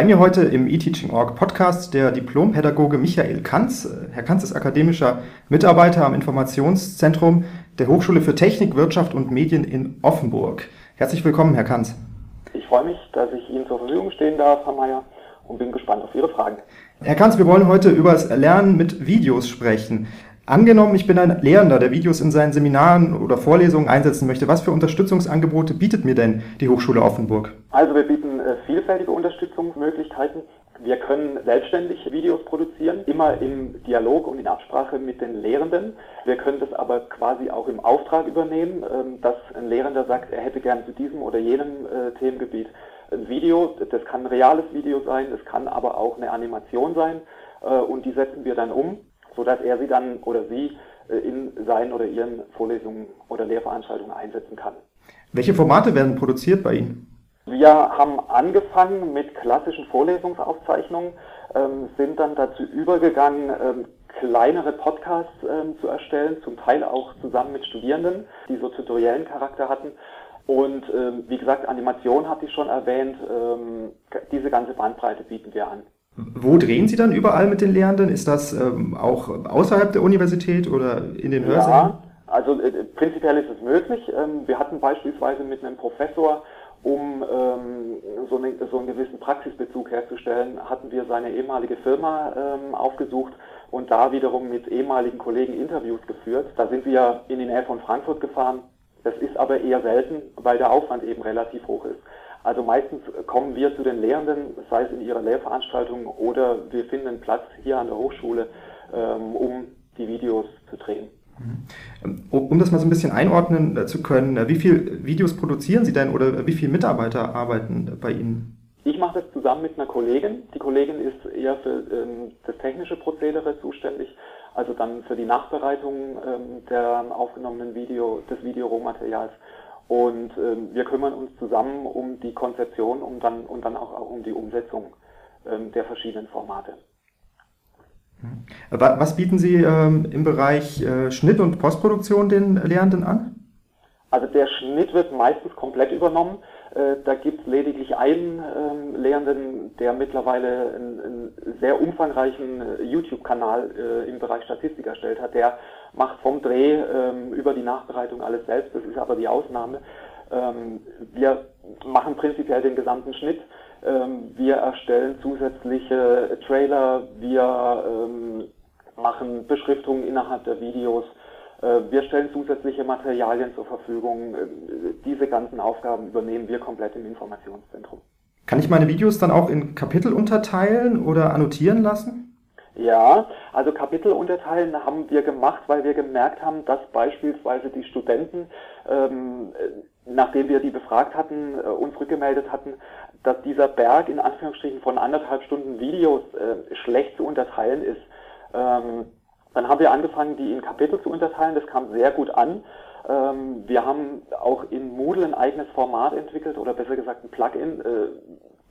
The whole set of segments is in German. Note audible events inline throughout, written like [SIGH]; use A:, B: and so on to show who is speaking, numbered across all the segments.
A: Bei mir heute im eTeaching.org Podcast der Diplompädagoge Michael Kanz. Herr Kanz ist akademischer Mitarbeiter am Informationszentrum der Hochschule für Technik, Wirtschaft und Medien in Offenburg. Herzlich willkommen, Herr Kanz.
B: Ich freue mich, dass ich Ihnen zur Verfügung stehen darf, Herr Mayer, und bin gespannt auf Ihre Fragen.
A: Herr Kanz, wir wollen heute über das Lernen mit Videos sprechen. Angenommen, ich bin ein Lehrender, der Videos in seinen Seminaren oder Vorlesungen einsetzen möchte. Was für Unterstützungsangebote bietet mir denn die Hochschule Offenburg?
B: Also wir bieten äh, vielfältige Unterstützungsmöglichkeiten. Wir können selbstständig Videos produzieren, immer im Dialog und in Absprache mit den Lehrenden. Wir können das aber quasi auch im Auftrag übernehmen, ähm, dass ein Lehrender sagt, er hätte gern zu diesem oder jenem äh, Themengebiet ein Video. Das kann ein reales Video sein, es kann aber auch eine Animation sein äh, und die setzen wir dann um sodass er sie dann oder sie äh, in seinen oder ihren Vorlesungen oder Lehrveranstaltungen einsetzen kann.
A: Welche Formate werden produziert bei Ihnen?
B: Wir haben angefangen mit klassischen Vorlesungsaufzeichnungen, ähm, sind dann dazu übergegangen, ähm, kleinere Podcasts ähm, zu erstellen, zum Teil auch zusammen mit Studierenden, die so tutoriellen Charakter hatten. Und wie gesagt, Animation hatte ich schon erwähnt, diese ganze Bandbreite bieten wir an.
A: Wo drehen Sie dann überall mit den Lehrenden? Ist das ähm, auch außerhalb der Universität oder in den Hörsälen?
B: Ja, also äh, prinzipiell ist es möglich. Ähm, wir hatten beispielsweise mit einem Professor, um ähm, so, eine, so, einen gewissen Praxisbezug herzustellen, hatten wir seine ehemalige Firma ähm, aufgesucht und da wiederum mit ehemaligen Kollegen Interviews geführt. Da sind wir in die Nähe von Frankfurt gefahren. Das ist aber eher selten, weil der Aufwand eben relativ hoch ist. Also meistens kommen wir zu den Lehrenden, sei es in ihrer Lehrveranstaltung oder wir finden einen Platz hier an der Hochschule, ähm, um die Videos zu drehen.
A: Mhm. Um das mal so ein bisschen einordnen äh, zu können, äh, wie viele Videos produzieren Sie denn oder wie viele Mitarbeiter arbeiten bei Ihnen?
B: Ich mache das zusammen mit einer Kollegin. Die Kollegin ist eher für ähm, das technische Prozedere zuständig, also dann für die Nachbereitung ähm, der aufgenommenen Video, des Videorohmaterials. Und ähm, wir kümmern uns zusammen um die Konzeption um dann, und dann auch, um die Umsetzung ähm, der verschiedenen Formate.
A: Was bieten Sie ähm, im Bereich äh, Schnitt und Postproduktion den Lehrenden an?
B: Also der Schnitt wird meistens komplett übernommen. Äh, da gibt es lediglich einen ähm, Lehrenden, der mittlerweile einen, einen sehr umfangreichen äh, YouTube-Kanal äh, im Bereich Statistik erstellt hat. Der macht vom Dreh ähm, über die Nachbereitung alles selbst. Das ist aber die Ausnahme. Ähm, wir machen prinzipiell den gesamten Schnitt. Ähm, wir erstellen zusätzliche Trailer. Wir ähm, machen Beschriftungen innerhalb der Videos. Äh, wir stellen zusätzliche Materialien zur Verfügung. Äh, diese ganzen Aufgaben übernehmen wir komplett im Informationszentrum.
A: Kann ich meine Videos dann auch in Kapitel unterteilen oder annotieren lassen?
B: Ja, also Kapitel unterteilen haben wir gemacht, weil wir gemerkt haben, dass beispielsweise die Studenten, ähm, nachdem wir die befragt hatten, äh, uns rückgemeldet hatten, dass dieser Berg in Anführungsstrichen von anderthalb Stunden Videos äh, schlecht zu unterteilen ist. Ähm, dann haben wir angefangen, die in Kapitel zu unterteilen. Das kam sehr gut an. Ähm, wir haben auch in Moodle ein eigenes Format entwickelt oder besser gesagt ein Plugin, äh,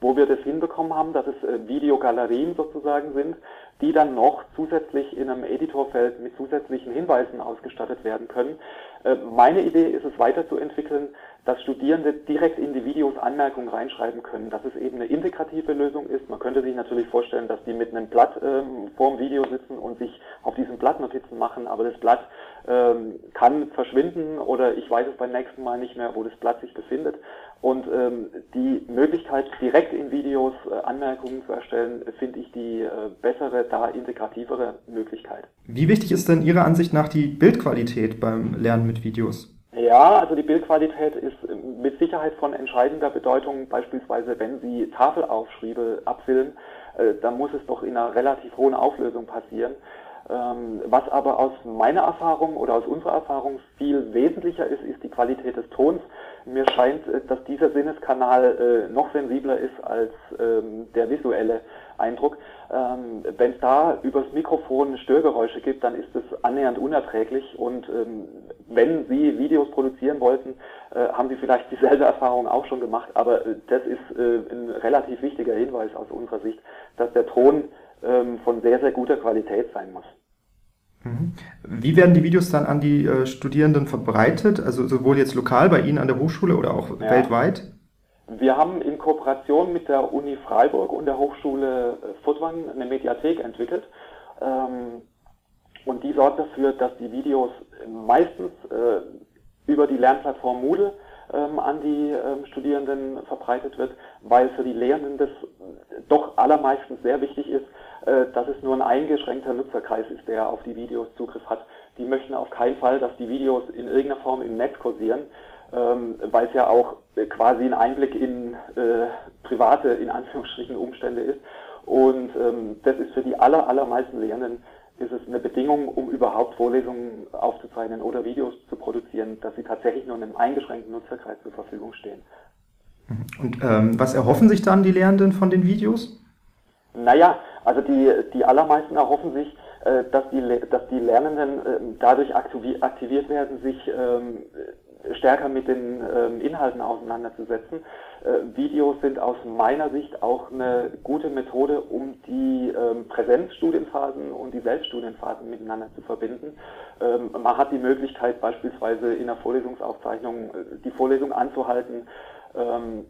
B: wo wir das hinbekommen haben, dass es äh, Videogalerien sozusagen sind, die dann noch zusätzlich in einem Editorfeld mit zusätzlichen Hinweisen ausgestattet werden können. Äh, meine Idee ist es weiterzuentwickeln, dass Studierende direkt in die Videos Anmerkungen reinschreiben können, dass es eben eine integrative Lösung ist. Man könnte sich natürlich vorstellen, dass die mit einem Blatt ähm, vorm Video sitzen und sich auf diesem Blatt Notizen machen, aber das Blatt ähm, kann verschwinden oder ich weiß es beim nächsten Mal nicht mehr, wo das Blatt sich befindet. Und ähm, die Möglichkeit, direkt in Videos äh, Anmerkungen zu erstellen, finde ich die äh, bessere, da integrativere Möglichkeit.
A: Wie wichtig ist denn Ihrer Ansicht nach die Bildqualität beim Lernen mit Videos?
B: Ja, also die Bildqualität ist mit Sicherheit von entscheidender Bedeutung. Beispielsweise, wenn Sie Tafelaufschriebe abfilmen, äh, dann muss es doch in einer relativ hohen Auflösung passieren. Ähm, was aber aus meiner Erfahrung oder aus unserer Erfahrung viel wesentlicher ist, ist die Qualität des Tons. Mir scheint, äh, dass dieser Sinneskanal äh, noch sensibler ist als ähm, der visuelle Eindruck. Ähm, Wenn es da übers Mikrofon Störgeräusche gibt, dann ist es annähernd unerträglich. Und wenn Sie Videos produzieren wollten, äh, haben Sie vielleicht dieselbe Erfahrung auch schon gemacht. Aber das ist ein relativ wichtiger Hinweis aus unserer Sicht, dass der Ton ähm, von sehr, sehr guter Qualität sein muss.
A: Mhm. Wie werden die Videos dann an die äh, Studierenden verbreitet? Also sowohl jetzt lokal bei Ihnen an der Hochschule oder auch ja. weltweit?
B: Wir haben in Kooperation mit der Uni Freiburg und der Hochschule äh, Furtwangen eine Mediathek entwickelt. Ähm, und die sorgt dafür, dass die Videos meistens äh, über die Lernplattform Moodle ähm, an die ähm, Studierenden verbreitet wird, weil für die Lehrenden das doch allermeistens sehr wichtig ist, äh, dass es nur ein eingeschränkter Nutzerkreis ist, der auf die Videos Zugriff hat. Die möchten auf keinen Fall, dass die Videos in irgendeiner Form im Netz kursieren, ähm, weil es ja auch quasi ein Einblick in äh, private, in Anführungsstrichen, Umstände ist. Und ähm, das ist für die aller, allermeisten Lehrenden ist es eine Bedingung, um überhaupt Vorlesungen aufzuzeichnen oder Videos zu produzieren, dass sie tatsächlich nur einem eingeschränkten Nutzerkreis zur Verfügung stehen.
A: Und ähm, was erhoffen sich dann die Lehrenden von den Videos?
B: Naja, also die, die allermeisten erhoffen sich, äh, dass, die, dass die Lernenden äh, dadurch aktiviert werden, sich ähm, stärker mit den ähm, Inhalten auseinanderzusetzen. Äh, Videos sind aus meiner Sicht auch eine gute Methode, um die ähm, Präsenzstudienphasen und die Selbststudienphasen miteinander zu verbinden. Ähm, man hat die Möglichkeit beispielsweise in der Vorlesungsaufzeichnung äh, die Vorlesung anzuhalten, ähm,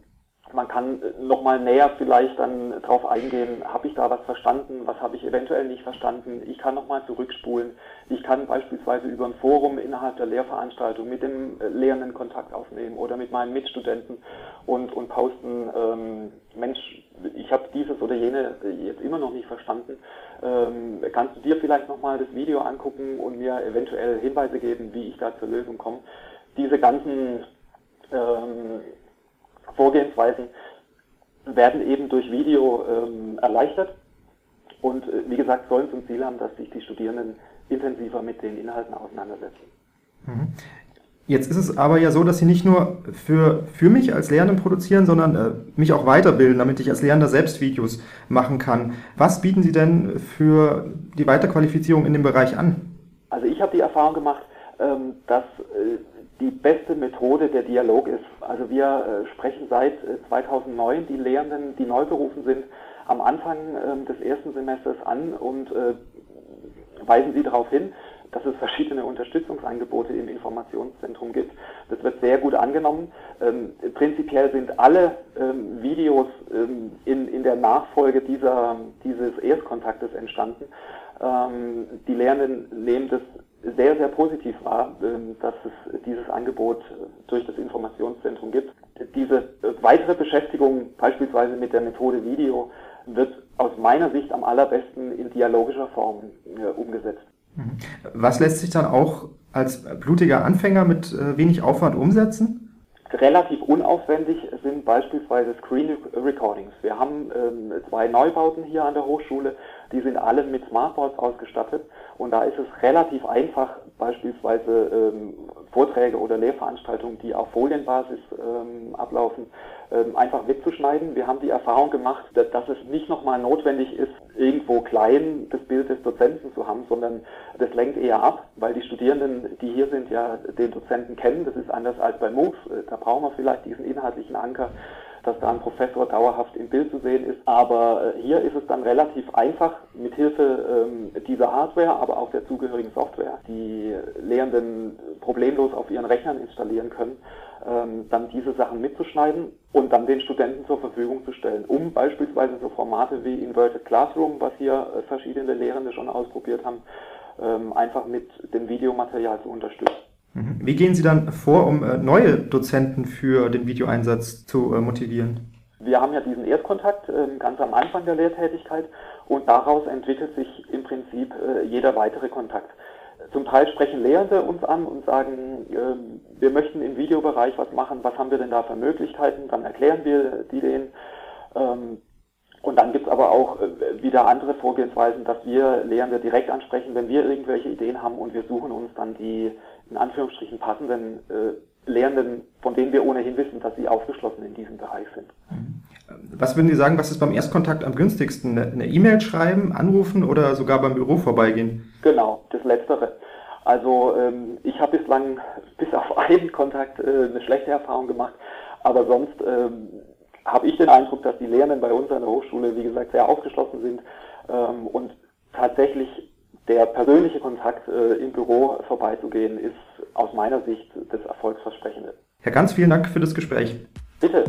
B: man kann äh, nochmal näher vielleicht dann darauf eingehen, habe ich da was verstanden, was habe ich eventuell nicht verstanden. Ich kann nochmal zurückspulen. Ich kann beispielsweise über ein Forum innerhalb der Lehrveranstaltung mit dem äh, Lehrenden Kontakt aufnehmen oder mit meinen Mitstudenten und, und posten, ähm, Mensch, ich habe dieses oder jene äh, jetzt immer noch nicht verstanden. Ähm, kannst du dir vielleicht nochmal das Video angucken und mir eventuell Hinweise geben, wie ich da zur Lösung komme? Diese ganzen ähm, Vorgehensweisen werden eben durch Video ähm, erleichtert und äh, wie gesagt sollen zum Ziel haben, dass sich die Studierenden intensiver mit den Inhalten auseinandersetzen.
A: Mhm. Jetzt ist es aber ja so, dass Sie nicht nur für, für mich als Lehrenden produzieren, sondern äh, mich auch weiterbilden, damit ich als Lehrender selbst Videos machen kann. Was bieten Sie denn für die Weiterqualifizierung in dem Bereich an?
B: Also ich habe die Erfahrung gemacht, ähm, dass äh, die beste Methode der Dialog ist. Also wir äh, sprechen seit 2009 äh, die Lehrenden, die neu berufen sind, am Anfang äh, des ersten Semesters an und äh, weisen sie darauf hin, dass es verschiedene Unterstützungsangebote im Informationszentrum gibt. Das wird sehr gut angenommen. Ähm, prinzipiell sind alle ähm, Videos ähm, in, in der Nachfolge dieser, dieses Erstkontaktes entstanden. Ähm, die Lehrenden nehmen das sehr, sehr positiv war, ähm, dass es dieses Angebot durch das Informationszentrum gibt. Diese weitere Beschäftigung beispielsweise mit der Methode Video wird aus meiner Sicht am allerbesten in dialogischer Form äh, umgesetzt.
A: Mhm. Was lässt sich dann auch als blutiger Anfänger mit äh, wenig Aufwand umsetzen?
B: Relativ unaufwendig sind beispielsweise Screen Recordings. Wir haben ähm, zwei Neubauten hier an der Hochschule, die sind alle mit Smartboards ausgestattet und da ist es relativ einfach, beispielsweise ähm, Vorträge oder Lehrveranstaltungen, die auf Folienbasis ähm, ablaufen, einfach mitzuschneiden. Wir haben die Erfahrung gemacht, dass, es nicht nochmal notwendig ist, irgendwo klein das Bild des Dozenten zu haben, sondern das lenkt eher ab, weil die Studierenden, die hier sind, ja den Dozenten kennen. Das ist anders als bei MOOCs. Da brauchen wir vielleicht diesen inhaltlichen Anker dass da ein Professor dauerhaft im Bild zu sehen ist. Aber äh, hier ist es dann relativ einfach, mit Hilfe ähm, dieser Hardware, aber auch der zugehörigen Software, die Lehrenden problemlos auf ihren Rechnern installieren können, ähm, dann diese Sachen mitzuschneiden und dann den Studenten zur Verfügung zu stellen, um beispielsweise so Formate wie Inverted Classroom, was hier äh, verschiedene Lehrende schon ausprobiert haben, ähm, einfach mit dem Videomaterial zu unterstützen.
A: Mhm. Wie gehen Sie dann vor, um äh, neue Dozenten für den Videoeinsatz zu äh, motivieren?
B: Wir haben ja diesen Erstkontakt ähm, ganz am Anfang der Lehrtätigkeit und daraus entwickelt sich im Prinzip äh, jeder weitere Kontakt. Zum Teil sprechen Lehrende uns an und sagen, ähm, wir möchten im Videobereich was machen, was haben wir denn da für Möglichkeiten? Dann erklären wir die denen. Ähm, und dann gibt es aber auch wieder andere Vorgehensweisen, dass wir Lehrende direkt ansprechen, wenn wir irgendwelche Ideen haben und wir suchen uns dann die in Anführungsstrichen passenden äh, Lehrenden, von denen wir ohnehin wissen, dass sie aufgeschlossen in diesem Bereich sind.
A: Was würden Sie sagen, was ist beim Erstkontakt am günstigsten? Eine E-Mail schreiben, anrufen oder sogar beim Büro vorbeigehen?
B: Genau, das Letztere. Also ähm, ich habe bislang bis auf [LAUGHS] einen Kontakt äh, eine schlechte Erfahrung gemacht, aber sonst ähm, habe ich den Eindruck, dass die Lehrenden bei uns an der Hochschule, wie gesagt, sehr aufgeschlossen sind ähm, und tatsächlich der persönliche Kontakt äh, im Büro vorbeizugehen, ist aus meiner Sicht das Erfolgsversprechende.
A: Herr Ganz, vielen Dank für das Gespräch.
B: Bitte.